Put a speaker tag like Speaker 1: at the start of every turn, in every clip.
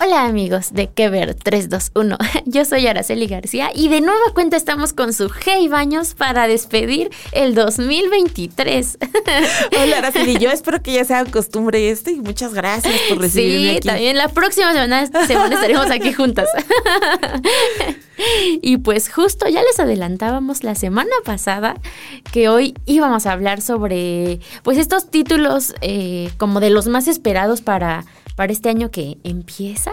Speaker 1: Hola amigos de Que Ver 321, yo soy Araceli García y de nueva cuenta estamos con su Hey Baños para despedir el 2023.
Speaker 2: Hola Araceli, yo espero que ya sea costumbre esto y muchas gracias por recibirme
Speaker 1: Sí,
Speaker 2: aquí.
Speaker 1: también la próxima semana, semana estaremos aquí juntas. Y pues justo ya les adelantábamos la semana pasada que hoy íbamos a hablar sobre pues estos títulos eh, como de los más esperados para, para este año que empieza.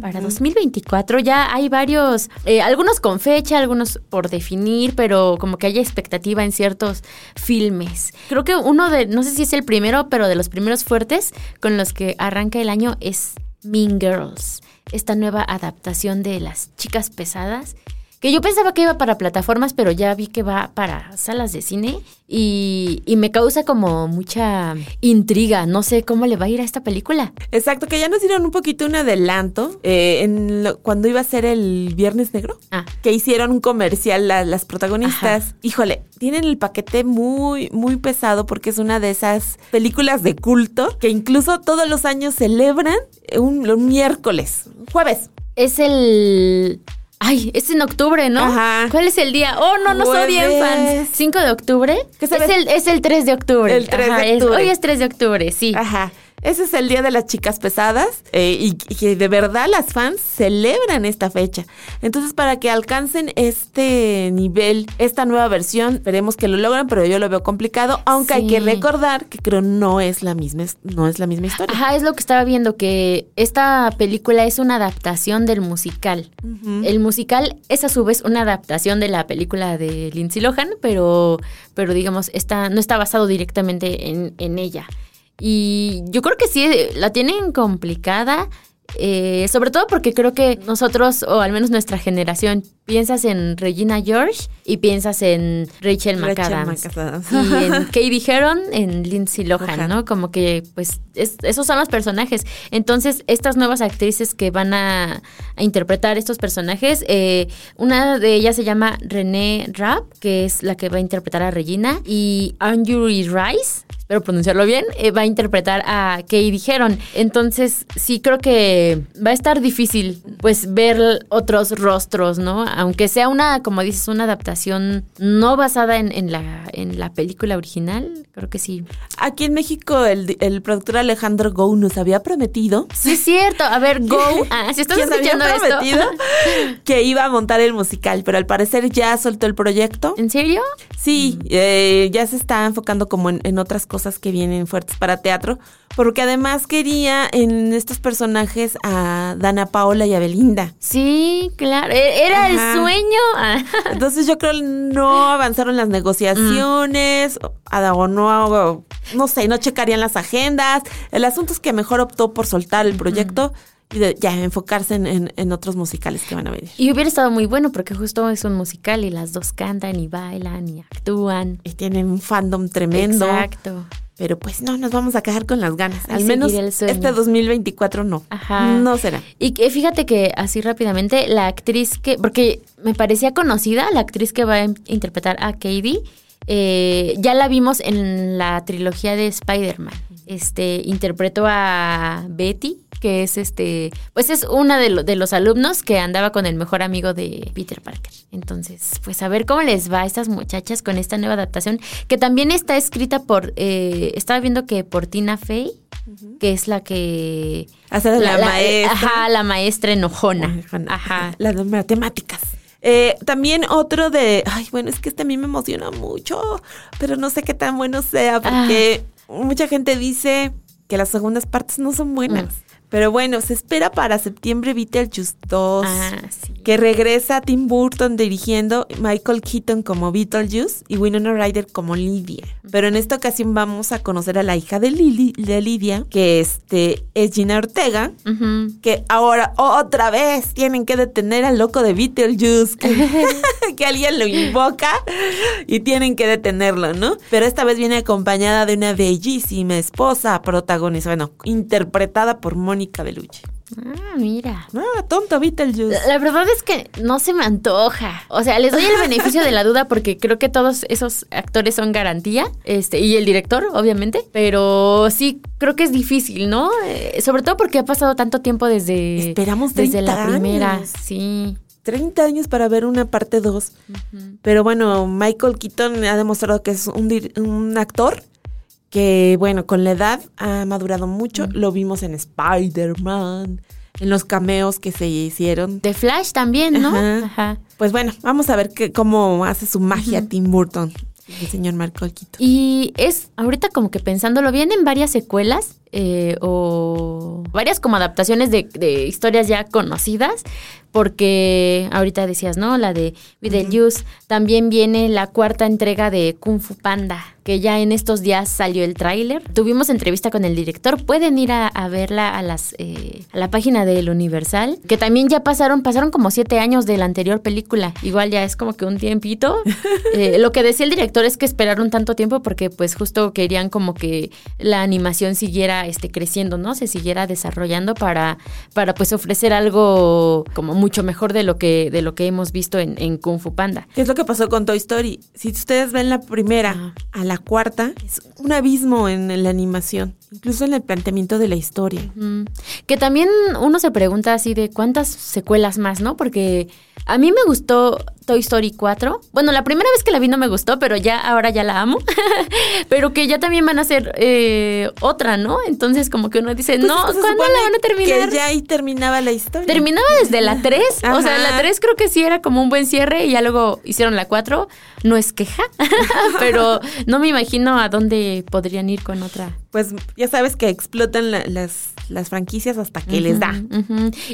Speaker 1: Para 2024 ya hay varios, eh, algunos con fecha, algunos por definir, pero como que haya expectativa en ciertos filmes. Creo que uno de, no sé si es el primero, pero de los primeros fuertes con los que arranca el año es Mean Girls, esta nueva adaptación de las chicas pesadas. Que yo pensaba que iba para plataformas, pero ya vi que va para salas de cine y, y me causa como mucha intriga. No sé cómo le va a ir a esta película.
Speaker 2: Exacto, que ya nos dieron un poquito un adelanto eh, en lo- cuando iba a ser el Viernes Negro.
Speaker 1: Ah.
Speaker 2: Que hicieron un comercial la- las protagonistas. Híjole, tienen el paquete muy, muy pesado porque es una de esas películas de culto que incluso todos los años celebran un, un miércoles, jueves.
Speaker 1: Es el... Ay, es en octubre, ¿no?
Speaker 2: Ajá.
Speaker 1: ¿Cuál es el día? Oh, no, no soy bien fans. ¿5 de octubre?
Speaker 2: ¿Qué
Speaker 1: es, el, es el 3 de octubre.
Speaker 2: El 3 de
Speaker 1: Ajá, es-
Speaker 2: octubre.
Speaker 1: hoy es 3 de octubre, sí.
Speaker 2: Ajá. Ese es el Día de las Chicas Pesadas eh, y, que de verdad las fans celebran esta fecha. Entonces, para que alcancen este nivel, esta nueva versión, esperemos que lo logran, pero yo lo veo complicado, aunque hay que recordar que creo no es la misma, no es la misma historia.
Speaker 1: Ajá, es lo que estaba viendo, que esta película es una adaptación del musical. El musical es a su vez una adaptación de la película de Lindsay Lohan, pero, pero digamos, está, no está basado directamente en, en ella. Y yo creo que sí, la tienen complicada. eh, sobre todo porque creo que nosotros, o al menos nuestra generación, piensas en Regina George y piensas en Rachel
Speaker 2: Rachel
Speaker 1: McAdams. Y en Katie Heron, en Lindsay Lohan,
Speaker 2: Lohan.
Speaker 1: ¿no? Como que, pues, es- esos son los personajes. Entonces, estas nuevas actrices que van a, a interpretar estos personajes, eh, una de ellas se llama Renee Rapp, que es la que va a interpretar a Regina, y Anjuri Rice, espero pronunciarlo bien, eh, va a interpretar a Katie Heron. Entonces, sí creo que va a estar difícil, pues, ver otros rostros, ¿no? Aunque sea una, como dices, una adaptación no basada en, en la, en la película original, creo que sí.
Speaker 2: Aquí en México, el, el productor Alejandro Gou nos había prometido
Speaker 1: Sí, es cierto. A ver, Go. Ah, si estás
Speaker 2: nos había
Speaker 1: escuchando esto.
Speaker 2: prometido que iba a montar el musical, pero al parecer ya soltó el proyecto.
Speaker 1: ¿En serio?
Speaker 2: Sí, eh, ya se está enfocando como en, en otras cosas que vienen fuertes para teatro, porque además quería en estos personajes a Dana Paola y a Belinda.
Speaker 1: Sí, claro. E- Era
Speaker 2: Ajá.
Speaker 1: el sueño.
Speaker 2: Entonces yo creo no avanzaron las negociaciones, a- o no, no sé, no checarían las agendas. El asunto es que mejor optó por soltar el proyecto y de- ya enfocarse en, en- en otros musicales que van a venir.
Speaker 1: Y hubiera estado muy bueno porque justo es un musical y las dos cantan y bailan y actúan.
Speaker 2: Y tienen un fandom tremendo.
Speaker 1: Exacto.
Speaker 2: Pero pues no, nos vamos a quejar con las ganas. Al menos este 2024 no.
Speaker 1: Ajá.
Speaker 2: No será.
Speaker 1: Y que fíjate que así rápidamente, la actriz que, porque me parecía conocida, la actriz que va a in- interpretar a Katie, eh, ya la vimos en la trilogía de Spider-Man. Este, interpretó a Betty, que es este, pues es una de, lo- de los alumnos que andaba con el mejor amigo de Peter Parker. Entonces, pues a ver cómo les va a estas muchachas con esta nueva adaptación, que también está escrita por, eh, estaba viendo que por Tina Fey, que es la que...
Speaker 2: Hacer la, maestra.
Speaker 1: Ajá, la maestra enojona.
Speaker 2: Ajá.
Speaker 1: Ajá.
Speaker 2: La de matemáticas. Eh, también otro de, ay, bueno, es que este a mí me emociona mucho, pero no sé qué tan bueno sea porque
Speaker 1: Ah.
Speaker 2: Mucha gente dice que las segundas partes no son buenas. Pero bueno, se espera para septiembre Beetlejuice 2.
Speaker 1: Ah, sí.
Speaker 2: Que regresa Tim Burton dirigiendo, Michael Keaton como Beetlejuice y Winona Ryder como Lydia. Pero en esta ocasión vamos a conocer a la hija de, Lily, de Lydia, que este, es Gina Ortega, que ahora otra vez tienen que detener al loco de Beetlejuice, que, que alguien lo invoca y tienen que detenerlo, ¿no? Pero esta vez viene acompañada de una bellísima esposa protagonista, bueno, interpretada por Mónica Bellucci.
Speaker 1: Ah, mira.
Speaker 2: Ah, tonto Beetlejuice.
Speaker 1: La verdad es que no se me antoja. O sea, les doy el beneficio de la duda porque creo que todos esos actores son garantía. Este, y el director, obviamente. Pero sí, creo que es difícil, ¿no? Eh, sobre todo porque ha pasado tanto tiempo desde.
Speaker 2: Esperamos
Speaker 1: desde
Speaker 2: 30
Speaker 1: la primera. Sí.
Speaker 2: 30 años para ver una parte 2. Pero bueno, Michael Keaton ha demostrado que es un, un actor que, bueno, con la edad ha madurado mucho. Lo vimos en Spider-Man, en los cameos que se hicieron.
Speaker 1: De Flash también, ¿no?
Speaker 2: Ajá.
Speaker 1: Ajá.
Speaker 2: Pues bueno, vamos a ver qué- cómo hace su magia Tim Burton, el señor Michael Keaton.
Speaker 1: Y es, ahorita como que pensándolo bien, en varias secuelas eh, o varias como adaptaciones de, de historias ya conocidas, porque ahorita decías, ¿no? La de Beetlejuice. También viene la cuarta entrega de Kung Fu Panda, que ya en estos días salió el tráiler. Tuvimos entrevista con el director. Pueden ir a, a verla a, las, eh, a la página del Universal, que también ya pasaron, pasaron como siete años de la anterior película. Igual ya es como que un tiempito. Eh, lo que decía el director es que esperaron tanto tiempo porque pues justo querían como que la animación siguiera este, creciendo, ¿no? Se siguiera desarrollando para, para pues ofrecer algo como mucho mejor de lo que, de lo que hemos visto en, en Kung Fu Panda.
Speaker 2: ¿Qué es lo que pasó con Toy Story? Si ustedes ven la primera
Speaker 1: Ah.
Speaker 2: a la cuarta, es un abismo en, la animación, incluso en el planteamiento de la historia.
Speaker 1: Mm. Que también uno se pregunta así de cuántas secuelas más, ¿no? Porque a mí me gustó Toy Story 4. Bueno, la primera vez que la vi no me gustó, pero ya ahora ya la amo. pero que ya también van a hacer eh, otra, ¿no? Entonces como que uno dice,
Speaker 2: Pues
Speaker 1: no, ¿cuándo la van a terminar?
Speaker 2: Que ya ahí terminaba la historia.
Speaker 1: Terminaba desde la 3. O sea, la 3 creo que sí era como un buen cierre y ya luego hicieron la 4. No es queja, pero no me imagino a dónde podrían ir con otra.
Speaker 2: Pues ya sabes que explotan la- las, las franquicias hasta que les da.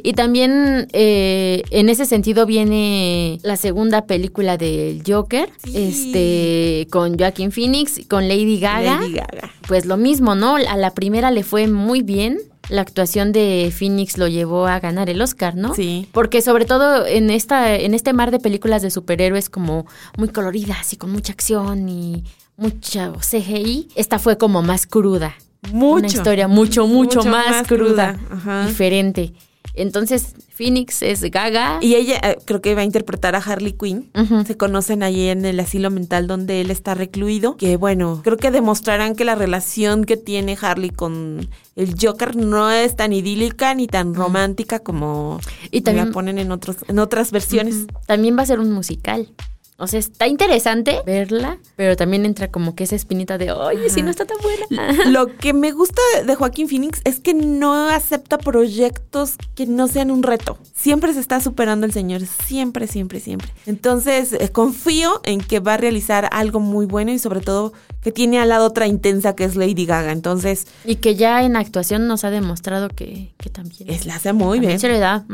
Speaker 1: Y también eh, en ese sentido viene la segunda película del Joker,
Speaker 2: Sí.
Speaker 1: este, con Joaquin Phoenix, con Lady Gaga.
Speaker 2: Lady Gaga.
Speaker 1: Pues lo mismo, ¿no? A la primera le fue muy bien. La actuación de Phoenix lo llevó a ganar el Oscar, ¿no?
Speaker 2: Sí.
Speaker 1: Porque sobre todo en esta, en este mar de películas de superhéroes como muy coloridas y con mucha acción y mucha CGI, esta fue como más cruda.
Speaker 2: Mucho.
Speaker 1: Una historia mucho, mucho,
Speaker 2: Mucho
Speaker 1: más,
Speaker 2: más
Speaker 1: cruda,
Speaker 2: cruda, ajá.
Speaker 1: diferente. Entonces, Phoenix es Gaga.
Speaker 2: Y ella eh, creo que va a interpretar a Harley Quinn. Se conocen allí en el asilo mental donde él está recluido. Que bueno, creo que demostrarán que la relación que tiene Harley con el Joker no es tan idílica ni tan romántica como
Speaker 1: Y también-
Speaker 2: la ponen en otros en otras versiones.
Speaker 1: También va a ser un musical. O sea, está interesante verla, pero también entra como que esa espinita de, oye, si no está tan buena.
Speaker 2: Lo que me gusta de Joaquín Phoenix es que no acepta proyectos que no sean un reto. Siempre se está superando el señor, siempre, siempre, siempre. Entonces, eh, confío en que va a realizar algo muy bueno y sobre todo que tiene al lado otra intensa que es Lady Gaga. Entonces,
Speaker 1: Y que ya en actuación nos ha demostrado que, que también.
Speaker 2: es, la hace muy
Speaker 1: también
Speaker 2: bien.
Speaker 1: se le da.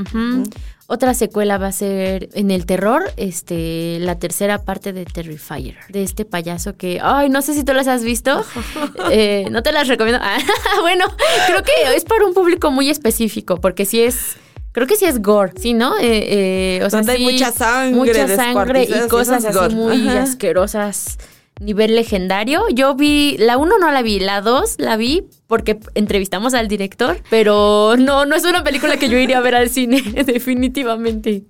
Speaker 1: Otra secuela va a ser en el terror, este, la tercera parte de Terrifier, de este payaso que, ay, no sé si tú las has visto, Eh, no te las recomiendo. Ah, bueno, creo que es para un público muy específico, porque sí es, creo que sí es gore, ¿sí, no? Eh, eh, o sea,
Speaker 2: Donde hay mucha sangre,
Speaker 1: mucha sangre y cosas así muy
Speaker 2: Ajá.
Speaker 1: asquerosas. Nivel legendario. Yo vi, la uno no la vi, la dos la vi porque entrevistamos al director, pero no, no es una película que yo iría a ver al cine, definitivamente.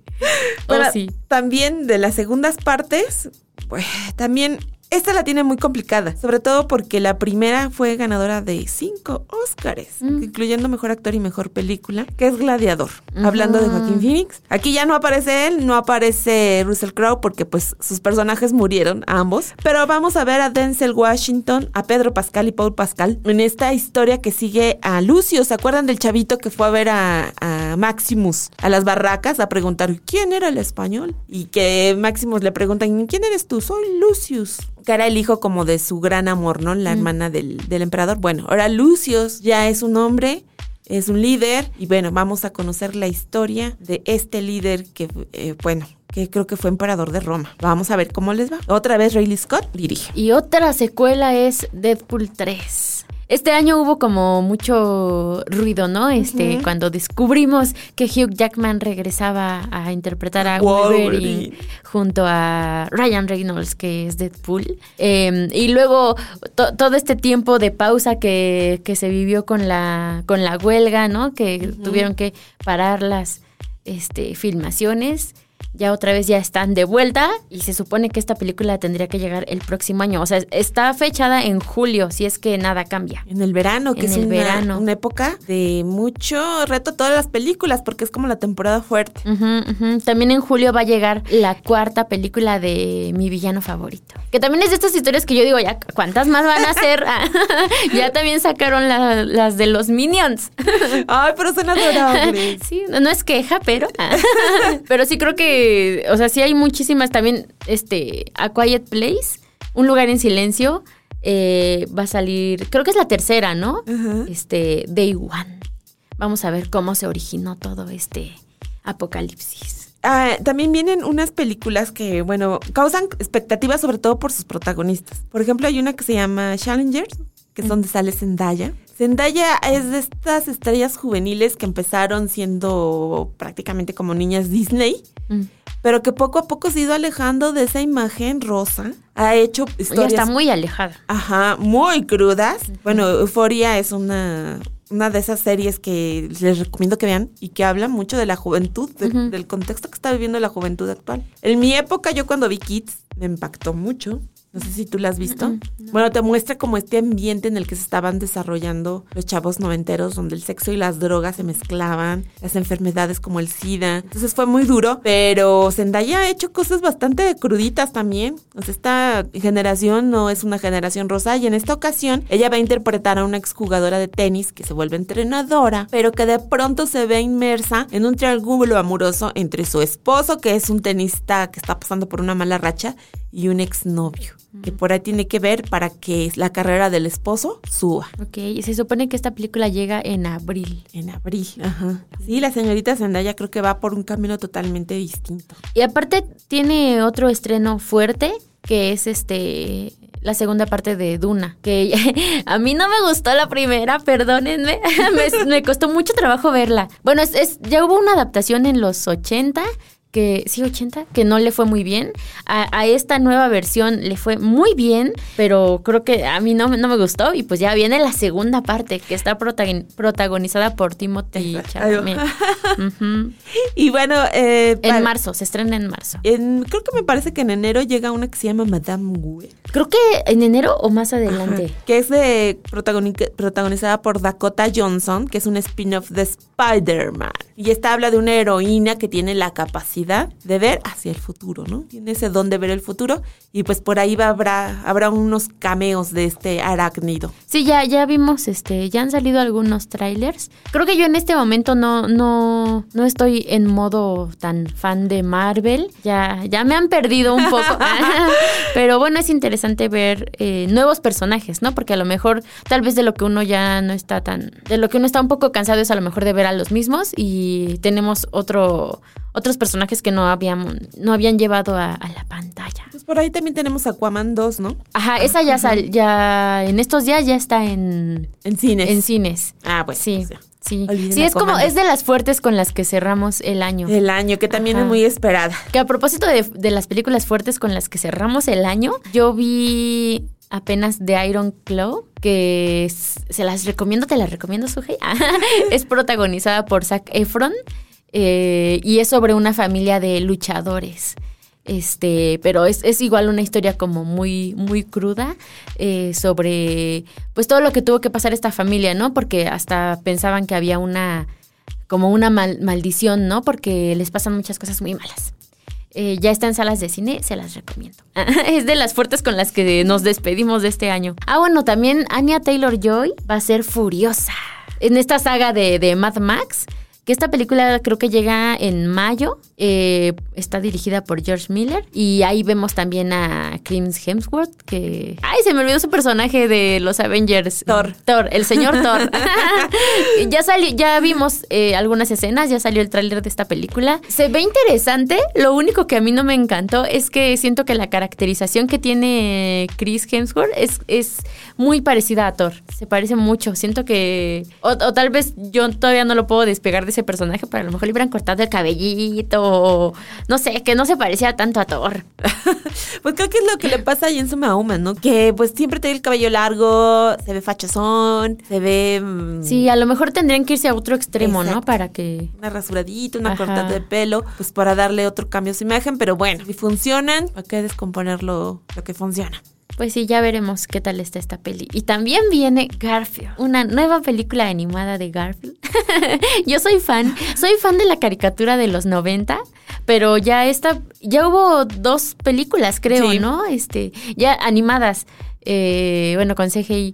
Speaker 2: Pero
Speaker 1: oh, sí.
Speaker 2: también de las segundas partes, pues también esta la tiene muy complicada, sobre todo porque la primera fue ganadora de cinco Óscares,
Speaker 1: Mm.
Speaker 2: incluyendo mejor actor y mejor película, que es Gladiador. Hablando de Joaquín Phoenix, aquí ya no aparece él, no aparece Russell Crowe porque pues sus personajes murieron ambos, pero vamos a ver a Denzel Washington, a Pedro Pascal y Paul Pascal en esta historia que sigue a Lucio. ¿Se acuerdan del chavito que fue a ver a, a Maximus a las barracas a preguntar quién era el español? Y que Maximus le preguntan, ¿quién eres tú? Soy Lucius. Que era el hijo como de su gran amor, ¿no? La hermana del, del emperador. Bueno, ahora Lucius ya es un hombre es un líder y bueno, vamos a conocer la historia de este líder que, eh, bueno, que creo que fue emperador de Roma. Vamos a ver cómo les va. Otra vez Rayleigh Scott dirige.
Speaker 1: Y otra secuela es Deadpool 3. Este año hubo como mucho ruido, ¿no? Este, cuando descubrimos que Hugh Jackman regresaba a interpretar a Wolverine, junto a Ryan Reynolds, que es Deadpool. Em, y luego todo este tiempo de pausa que, que, se vivió con la, con la huelga, ¿no? Que tuvieron que parar las este, filmaciones ya otra vez ya están de vuelta y se supone que esta película tendría que llegar el próximo año. O sea, está fechada en julio, si es que nada cambia.
Speaker 2: En el verano, que es una, verano. una época de mucho reto a todas las películas, porque es como la temporada fuerte.
Speaker 1: También en julio va a llegar la cuarta película de mi villano favorito. Que también es de estas historias que yo digo, ya, ¿cuántas más van a ser? ya también sacaron las de los Minions.
Speaker 2: Ay, pero son adorables.
Speaker 1: sí, no es queja, pero... pero sí creo que o sea, sí hay muchísimas también, este, A Quiet Place, Un lugar en silencio, eh, va a salir, creo que es la tercera, ¿no? Este, Day One. Vamos a ver cómo se originó todo este apocalipsis.
Speaker 2: Ah, también vienen unas películas que, bueno, causan expectativas sobre todo por sus protagonistas. Por ejemplo, hay una que se llama Challengers, que es donde sale Zendaya. Zendaya es de estas estrellas juveniles que empezaron siendo prácticamente como niñas Disney, mm. pero que poco a poco se ha ido alejando de esa imagen rosa. Ha hecho historias.
Speaker 1: Ya está muy alejada.
Speaker 2: Ajá, muy crudas. Bueno, Euforia es una, una de esas series que les recomiendo que vean y que habla mucho de la juventud, del contexto que está viviendo la juventud actual. En mi época, yo cuando vi Kids, me impactó mucho. No sé si tú la has visto. Bueno, te muestra como este ambiente en el que se estaban desarrollando los chavos noventeros, donde el sexo y las drogas se mezclaban, las enfermedades como el SIDA. Entonces fue muy duro, pero Zendaya ha hecho cosas bastante cruditas también. O sea, esta generación no es una generación rosa y en esta ocasión ella va a interpretar a una exjugadora de tenis que se vuelve entrenadora, pero que de pronto se ve inmersa en un triángulo amoroso entre su esposo, que es un tenista que está pasando por una mala racha, y un exnovio, que por ahí tiene que ver para que la carrera del esposo suba.
Speaker 1: Ok, y se supone que esta película llega en abril.
Speaker 2: En abril, ajá. Sí, la señorita Zendaya creo que va por un camino totalmente distinto.
Speaker 1: Y aparte tiene otro estreno fuerte, que es este la segunda parte de Duna, que a mí no me gustó la primera, perdónenme, me, costó mucho trabajo verla. Bueno, es, ya hubo una adaptación en los 80 que sí, 80, que no le fue muy bien. A, esta nueva versión le fue muy bien, pero creo que a mí no, no me gustó. Y pues ya viene la segunda parte, que está protagonizada por Timothy Chalamet.
Speaker 2: Y bueno, eh,
Speaker 1: en marzo, se estrena en marzo.
Speaker 2: creo que me parece que en enero llega una que se llama Madame Web.
Speaker 1: Creo que en enero o más adelante.
Speaker 2: que es de protagonizada por Dakota Johnson, que es un spin-off de Spider-Man. Y esta habla de una heroína que tiene la capacidad de ver hacia el futuro, ¿no? Tiene ese don de ver el futuro y pues por ahí va, habrá, habrá unos cameos de este arácnido.
Speaker 1: Sí, ya, ya vimos, este, ya han salido algunos trailers. Creo que yo en este momento no, no, no estoy en modo tan fan de Marvel. Ya, ya me han perdido un poco. Pero bueno, es interesante ver eh, nuevos personajes, ¿no? Porque a lo mejor, tal vez de lo que uno ya no está tan, de lo que uno está un poco cansado es a lo mejor de ver a los mismos y tenemos otro, otros personajes que no habían, no habían llevado a, la pantalla.
Speaker 2: Pues por ahí también tenemos Aquaman 2, ¿no?
Speaker 1: Ajá, esa ya sal, ya en estos días ya está en
Speaker 2: en cines.
Speaker 1: En cines.
Speaker 2: Ah, pues
Speaker 1: sí. Sí, sí es como, es de las fuertes con las que cerramos el año.
Speaker 2: El año, que también es muy esperada.
Speaker 1: Que a propósito de, de, las películas fuertes con las que cerramos el año, yo vi apenas de Iron Claw, que se las recomiendo, te las recomiendo, Sujei. es protagonizada por Zac Efron. Eh, y es sobre una familia de luchadores. Este, pero es, es igual una historia como muy, muy cruda eh, sobre pues todo lo que tuvo que pasar esta familia, ¿no? Porque hasta pensaban que había una como una maldición, ¿no? Porque les pasan muchas cosas muy malas. Eh, ya está en salas de cine, se las recomiendo. es de las fuertes con las que nos despedimos de este año. Ah, bueno, también Anya Taylor Joy va a ser furiosa. En esta saga de, de Mad Max, que esta película creo que llega en mayo, eh, está dirigida por George Miller y ahí vemos también a Chris Hemsworth, que... ¡Ay, se me olvidó su personaje de los Avengers!
Speaker 2: Thor.
Speaker 1: Thor, el señor Thor. ya salió, ya vimos eh, algunas escenas, ya salió el tráiler de esta película. Se ve interesante, lo único que a mí no me encantó es que siento que la caracterización que tiene Chris Hemsworth es, es muy parecida a Thor. Se parece mucho. Siento que. O, o tal vez yo todavía no lo puedo despegar de ese personaje, pero a lo mejor le hubieran cortado el cabellito. No sé, que no se parecía tanto a Thor.
Speaker 2: Pues creo que es lo que le pasa a Jensen Mahoma, ¿no? Que pues siempre tiene el cabello largo, se ve fachazón, se ve... mm,
Speaker 1: Sí, a lo mejor tendrían que irse a otro extremo, ¿no? Para que.
Speaker 2: Una rasuradita, una
Speaker 1: Ajá.
Speaker 2: cortada de pelo, pues para darle otro cambio a su imagen, pero bueno, si funcionan, ¿para qué descomponer lo, lo que funciona?
Speaker 1: Pues sí, ya veremos qué tal está esta peli. Y también viene Garfield, una nueva película animada de Garfield. Yo soy fan, soy fan de la caricatura de los 90, pero ya esta, ya hubo dos películas, creo,
Speaker 2: Sí.
Speaker 1: ¿no? Este, ya animadas, eh, bueno, con CGI.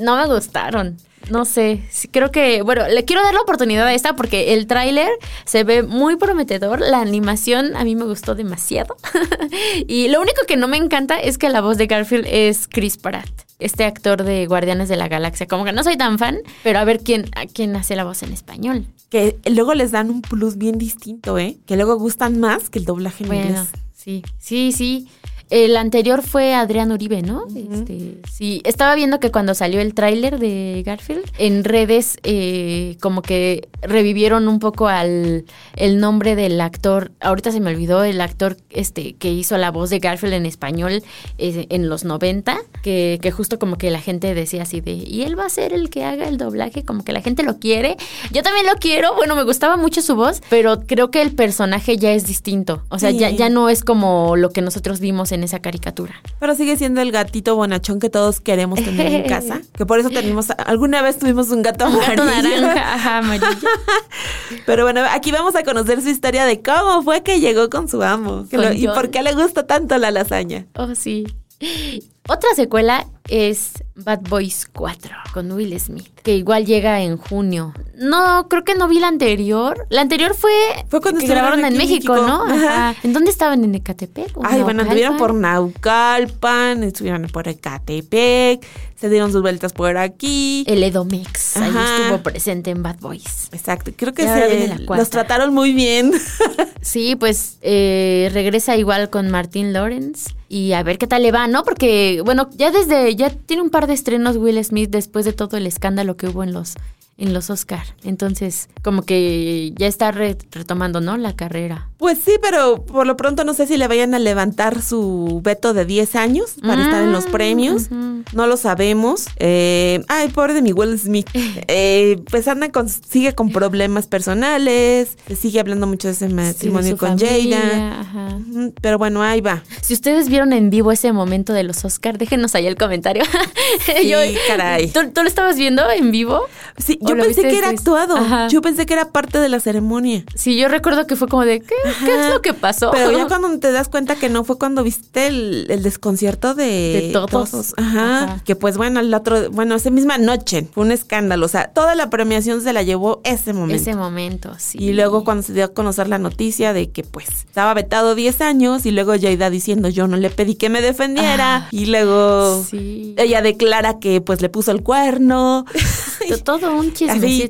Speaker 1: No me gustaron. No sé, creo que, bueno, le quiero dar la oportunidad a esta porque el tráiler se ve muy prometedor, la animación a mí me gustó demasiado y lo único que no me encanta es que la voz de Garfield es Chris Pratt, este actor de Guardianes de la Galaxia, como que no soy tan fan, pero a ver quién, a quién hace la voz en español.
Speaker 2: Que luego les dan un plus bien distinto, ¿eh? Que luego gustan más que el doblaje en
Speaker 1: Bueno,
Speaker 2: inglés.
Speaker 1: sí, sí, sí. El anterior fue Adrián Uribe, ¿no? Este, sí, estaba viendo que cuando salió el tráiler de Garfield, en redes eh, como que revivieron un poco al el nombre del actor. Ahorita se me olvidó el actor este que hizo la voz de Garfield en español eh, en los 90, que, que justo como que la gente decía así de, y él va a ser el que haga el doblaje, como que la gente lo quiere. Yo también lo quiero, bueno, me gustaba mucho su voz, pero creo que el personaje ya es distinto. O sea,
Speaker 2: Sí.
Speaker 1: ya, ya no es como lo que nosotros vimos en esa caricatura.
Speaker 2: Pero sigue siendo el gatito bonachón que todos queremos tener en casa. Que por eso tenemos, alguna vez tuvimos un gato
Speaker 1: Un gato
Speaker 2: amarillo.
Speaker 1: naranja, ajá, amarillo.
Speaker 2: Pero bueno, aquí vamos a conocer su historia de cómo fue que llegó con su amo. que
Speaker 1: Con
Speaker 2: lo- y por qué le gusta tanto la lasaña.
Speaker 1: Oh, sí. Otra secuela es Bad Boys 4 con Will Smith, que igual llega en junio. No, creo que no vi la anterior. La anterior fue,
Speaker 2: Fue cuando
Speaker 1: que
Speaker 2: estuvieron
Speaker 1: grabaron en México,
Speaker 2: México.
Speaker 1: ¿no?
Speaker 2: Ajá.
Speaker 1: ¿En dónde estaban? ¿En Ecatepec?
Speaker 2: Ay, bueno, anduvieron por
Speaker 1: Naucalpan?
Speaker 2: Estuvieron por Ecatepec, se dieron sus vueltas por aquí.
Speaker 1: El Edomex, ahí
Speaker 2: Ajá.
Speaker 1: estuvo presente en Bad Boys.
Speaker 2: Exacto, creo que se- los trataron muy bien.
Speaker 1: Sí, pues eh, regresa igual con Martin Lawrence y a ver qué tal le va, ¿no? Porque, bueno, ya desde, ya tiene un par de estrenos Will Smith después de todo el escándalo que hubo en los, en los Oscar. Entonces, como que ya está re- retomando, ¿no? La carrera.
Speaker 2: Pues sí, pero por lo pronto no sé si le vayan a levantar su veto de 10 años para estar en los
Speaker 1: Mm,
Speaker 2: premios. No lo sabemos. Eh, ay, pobre de mi Will Smith. Eh, pues anda con, sigue con problemas personales. Sigue hablando mucho de ese matrimonio con
Speaker 1: familia,
Speaker 2: Jada.
Speaker 1: ajá.
Speaker 2: Ujú, Pero bueno, ahí va.
Speaker 1: Si ustedes vieron en vivo ese momento de los Oscar, déjenos ahí el comentario.
Speaker 2: Sí, caray.
Speaker 1: ¿tú, tú lo estabas viendo en vivo?
Speaker 2: Sí,
Speaker 1: ¿O
Speaker 2: yo pensé que era actuado.
Speaker 1: Ajá.
Speaker 2: Yo pensé que era parte de la ceremonia.
Speaker 1: Sí, yo recuerdo que fue como de, ¿qué, ¿qué es lo que pasó?
Speaker 2: Pero ya cuando te das cuenta que no fue cuando viste el, el desconcierto de,
Speaker 1: De todos.
Speaker 2: Ajá.
Speaker 1: Ajá.
Speaker 2: Que pues bueno, el otro, bueno, esa misma noche fue un escándalo. O sea, toda la premiación se la llevó ese momento.
Speaker 1: Ese momento, sí.
Speaker 2: Y luego cuando se dio a conocer la noticia de que pues estaba vetado 10 años y luego Jaida diciendo yo no le pedí que me defendiera
Speaker 1: Ah,
Speaker 2: y luego
Speaker 1: Sí.
Speaker 2: ella declara que pues le puso el cuerno.
Speaker 1: To- Todo un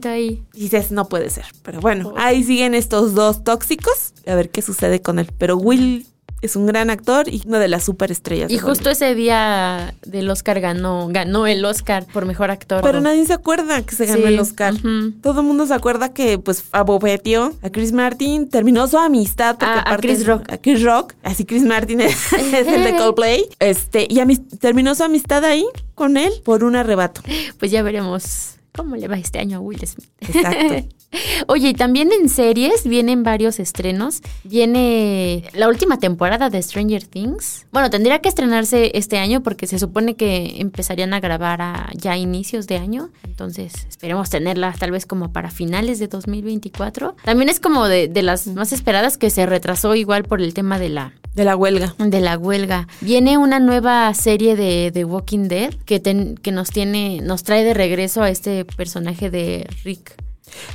Speaker 1: ahí.
Speaker 2: Y dices, no puede ser. Pero bueno, ahí siguen estos dos tóxicos. A ver qué sucede con él. Pero Will es un gran actor y una de las superestrellas.
Speaker 1: Y justo ese día del Oscar ganó, ganó el Oscar por mejor actor.
Speaker 2: Pero nadie se acuerda que se ganó
Speaker 1: Sí,
Speaker 2: el Oscar. Todo el mundo se acuerda que, pues, abofeteó a Chris Martin, terminó su amistad. porque
Speaker 1: A- a
Speaker 2: aparte
Speaker 1: Chris Rock.
Speaker 2: A Chris Rock. Así Chris Martin es, es el de Coldplay. Este, y terminó su amistad ahí con él por un arrebato.
Speaker 1: Pues ya veremos cómo le va este año a Will Smith.
Speaker 2: Exacto.
Speaker 1: Oye, y también en series vienen varios estrenos. Viene la última temporada de Stranger Things. Bueno, tendría que estrenarse este año porque se supone que empezarían a grabar a ya a inicios de año. Entonces, esperemos tenerla tal vez como para finales de 2024. También es como de, de las más esperadas que se retrasó igual por el tema de la
Speaker 2: De la huelga.
Speaker 1: de la huelga. Viene una nueva serie de The Walking Dead que, ten- que nos tiene, nos trae de regreso a este personaje de Rick.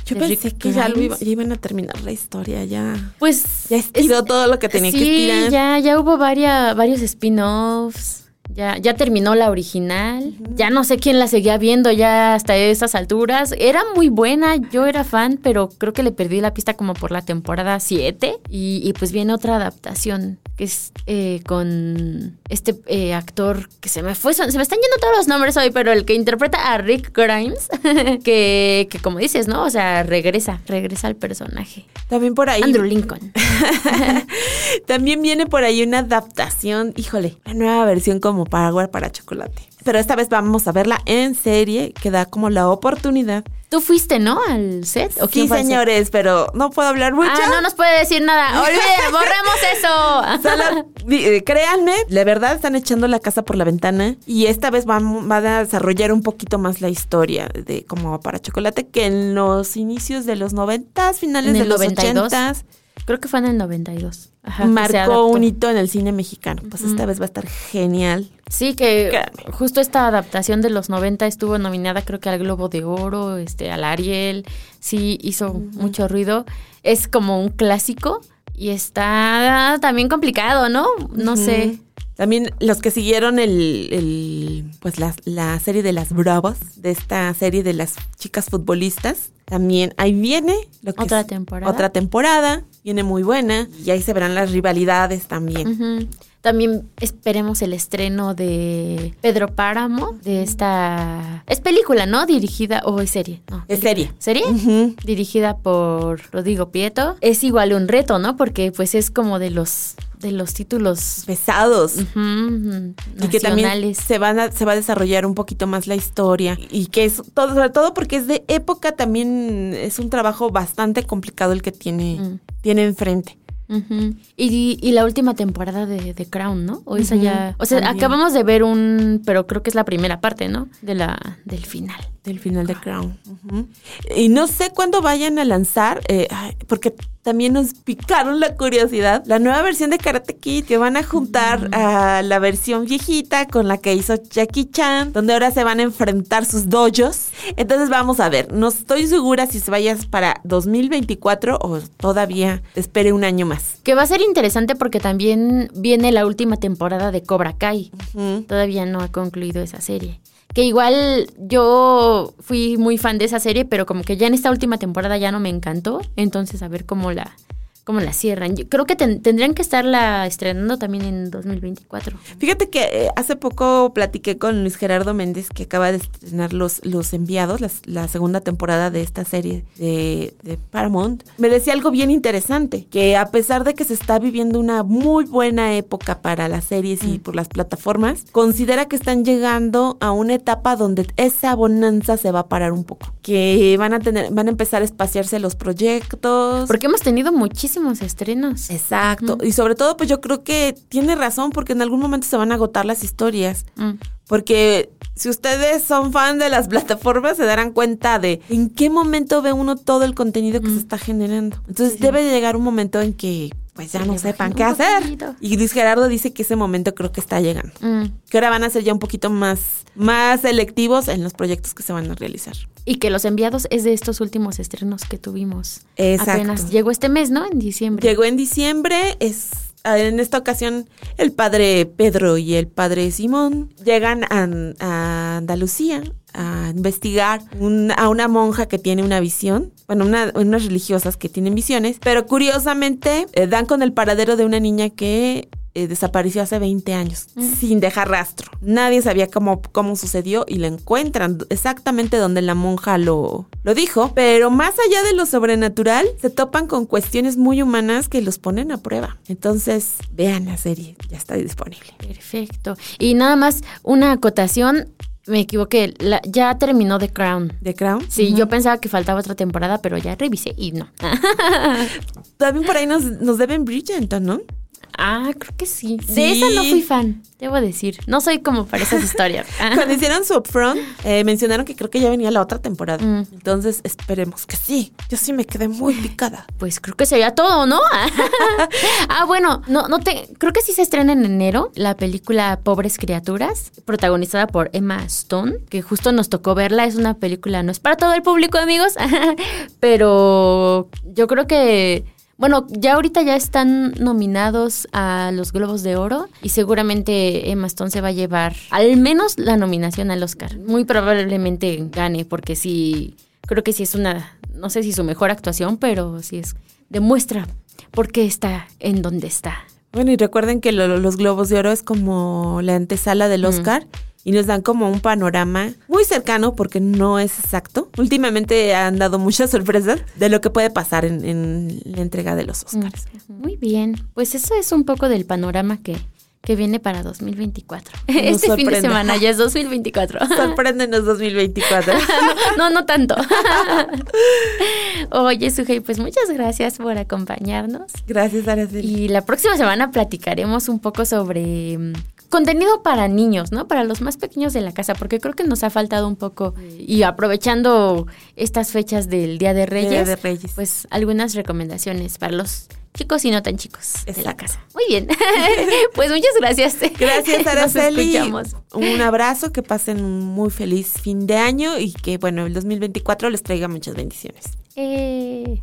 Speaker 2: Yo
Speaker 1: de
Speaker 2: pensé
Speaker 1: Rick
Speaker 2: que ya, iba- iban a terminar la historia, ya.
Speaker 1: Pues
Speaker 2: Ya estiró todo lo que tenía que
Speaker 1: sí,
Speaker 2: estirar.
Speaker 1: ya, ya hubo varia- varios spin-offs. Ya, ya terminó la original. Ya no sé quién la seguía viendo ya hasta esas alturas. Era muy buena, yo era fan, pero creo que le perdí la pista como por la temporada 7. Y, y pues viene otra adaptación que es eh, con este eh, actor que se me fue, se me están yendo todos los nombres hoy, pero el que interpreta a Rick Grimes, que, que como dices, ¿no? O sea, regresa, regresa al personaje.
Speaker 2: También por ahí.
Speaker 1: Andrew Lincoln.
Speaker 2: También viene por ahí una adaptación, híjole, una nueva versión como Power para chocolate. Pero esta vez vamos a verla en serie, que da como la oportunidad.
Speaker 1: Tú fuiste, ¿no? Al set. ¿O
Speaker 2: Sí,
Speaker 1: set?
Speaker 2: señores, pero no puedo hablar mucho.
Speaker 1: Ah, no nos puede decir nada. Olviden, borremos eso.
Speaker 2: Solo, eh, créanme, la verdad están echando la casa por la ventana y esta vez van, van a desarrollar un poquito más la historia de como para chocolate que en los inicios de los noventas, finales de los
Speaker 1: 92.
Speaker 2: ochentas,
Speaker 1: Creo que fue en el 92. Ajá,
Speaker 2: marcó un hito en el cine mexicano. Pues esta vez va a estar genial.
Speaker 1: Sí, que justo esta adaptación de los 90 estuvo nominada creo que al Globo de Oro, este, al Ariel. Sí, hizo mucho ruido. Es como un clásico y está también complicado, ¿no? No sé.
Speaker 2: También los que siguieron el, el, pues la, la serie de las Bravas, de esta serie de las chicas futbolistas, también ahí viene lo que
Speaker 1: Otra
Speaker 2: es-
Speaker 1: temporada.
Speaker 2: Otra temporada, viene muy buena y ahí se verán las rivalidades también.
Speaker 1: Ujú. También esperemos el estreno de Pedro Páramo, de esta... Es película, ¿no? Dirigida, o es serie. No,
Speaker 2: Es
Speaker 1: película.
Speaker 2: serie.
Speaker 1: ¿Serie? Dirigida por Rodrigo Prieto. Es igual un reto, ¿no? Porque pues es como de los, de los títulos
Speaker 2: Pesados.
Speaker 1: ujú, ujú,
Speaker 2: Y que también se, van a- se va a desarrollar un poquito más la historia. Y que es todo, sobre todo porque es de época, también es un trabajo bastante complicado el que tiene,
Speaker 1: Mm.
Speaker 2: tiene enfrente.
Speaker 1: Ujú. y, y la última temporada de, de Crown, ¿no? O esa
Speaker 2: Ujú,
Speaker 1: ya... O sea,
Speaker 2: también.
Speaker 1: acabamos de ver un... Pero creo que es la primera parte, ¿no? De la, del final.
Speaker 2: Del final de Crown. Ujú. Y no sé cuándo vayan a lanzar, eh, porque también nos picaron la curiosidad, la nueva versión de Karate Kid, que van a juntar a la versión viejita con la que hizo Jackie Chan, donde ahora se van a enfrentar sus dojos. Entonces vamos a ver, no estoy segura si se vaya para 2024 o todavía espere un año más.
Speaker 1: Que va a ser interesante porque también viene la última temporada de Cobra Kai. Todavía no ha concluido esa serie. Que igual yo fui muy fan de esa serie, pero como que ya en esta última temporada ya no me encantó. Entonces a ver cómo la, cómo la cierran. Yo creo que ten- tendrían que estarla estrenando también en 2024.
Speaker 2: Fíjate que eh, hace poco platiqué con Luis Gerardo Méndez, que acaba de estrenar Los, los Enviados, las- la, segunda temporada de esta serie de, de Paramount. Me decía algo bien interesante, que a pesar de que se está viviendo una muy buena época para las series y por las plataformas, considera que están llegando a una etapa donde esa bonanza se va a parar un poco. Que van a tener, van a empezar a espaciarse los proyectos.
Speaker 1: Porque hemos tenido muchísimos estrenos.
Speaker 2: Exacto. Y sobre todo, pues yo creo que tiene razón porque en algún momento se van a agotar las historias.
Speaker 1: Mm.
Speaker 2: Porque si ustedes son fan de las plataformas, se darán cuenta de en qué momento ve uno todo el contenido que se está generando. Entonces debe de llegar un momento en que pues ya no sepan qué hacer.
Speaker 1: poquito.
Speaker 2: Y Luis Gerardo dice que ese momento creo que está llegando.
Speaker 1: Mm.
Speaker 2: Que ahora van a ser ya un poquito más, más selectivos en los proyectos que se van a realizar.
Speaker 1: Y que Los Enviados es de estos últimos estrenos que tuvimos.
Speaker 2: Exacto.
Speaker 1: Apenas llegó este mes, ¿no? En diciembre.
Speaker 2: Llegó en diciembre, es en esta ocasión el padre Pedro y el padre Simón llegan a, Andalucía a investigar a una monja que tiene una visión, bueno, una- unas religiosas que tienen visiones, pero curiosamente eh, dan con el paradero de una niña que eh, desapareció hace 20 años, sin dejar rastro. Nadie sabía cómo, cómo sucedió y la encuentran exactamente donde la monja lo, lo dijo, pero más allá de lo sobrenatural, se topan con cuestiones muy humanas que los ponen a prueba. Entonces, vean la serie, ya está disponible.
Speaker 1: Perfecto. Y nada más una acotación, me equivoqué, la- ya terminó The Crown.
Speaker 2: ¿The Crown?
Speaker 1: Sí, yo pensaba que faltaba otra temporada, pero ya revisé y no.
Speaker 2: También por ahí nos, nos deben Bridgerton, ¿no?
Speaker 1: Ah, creo que sí. De esa no fui fan, debo decir. No soy como para esas historias.
Speaker 2: Cuando hicieron su upfront, eh, mencionaron que creo que ya venía la otra temporada. Mm. Entonces, esperemos que sí. Yo sí me quedé muy picada.
Speaker 1: Pues creo que sería todo, ¿no? ah, bueno, no, no te, creo que sí se estrena en enero la película Pobres Criaturas, protagonizada por Emma Stone, que justo nos tocó verla. Es una película, no es para todo el público, amigos, pero yo creo que bueno, ya ahorita ya están nominados a los Globos de Oro y seguramente Emma Stone se va a llevar al menos la nominación al Oscar. Muy probablemente gane porque sí, creo que sí es una, no sé si su mejor actuación, pero sí es, demuestra por qué está en donde está.
Speaker 2: Bueno, y recuerden que los Globos de Oro es como la antesala del Oscar y nos dan como un panorama muy cercano porque no es exacto. Últimamente han dado muchas sorpresas de lo que puede pasar en, la entrega de los Oscars.
Speaker 1: Muy bien, pues eso es un poco del panorama que, que viene para 2024. este fin de semana ya es 2024.
Speaker 2: Sorpréndenos 2024.
Speaker 1: no, no, tanto. Oye, Sujei, pues muchas gracias por acompañarnos.
Speaker 2: Gracias, Araceli.
Speaker 1: Y la próxima semana platicaremos un poco sobre contenido para niños, ¿no? Para los más pequeños de la casa, porque creo que nos ha faltado un poco. Y aprovechando estas fechas del Día de Reyes, Día de Reyes. pues algunas recomendaciones para los chicos y no tan chicos de la casa. Muy bien. pues muchas gracias.
Speaker 2: Gracias, Araceli. Un abrazo, que pasen un muy feliz fin de año y que, bueno, el 2024 les traiga muchas bendiciones. Eh...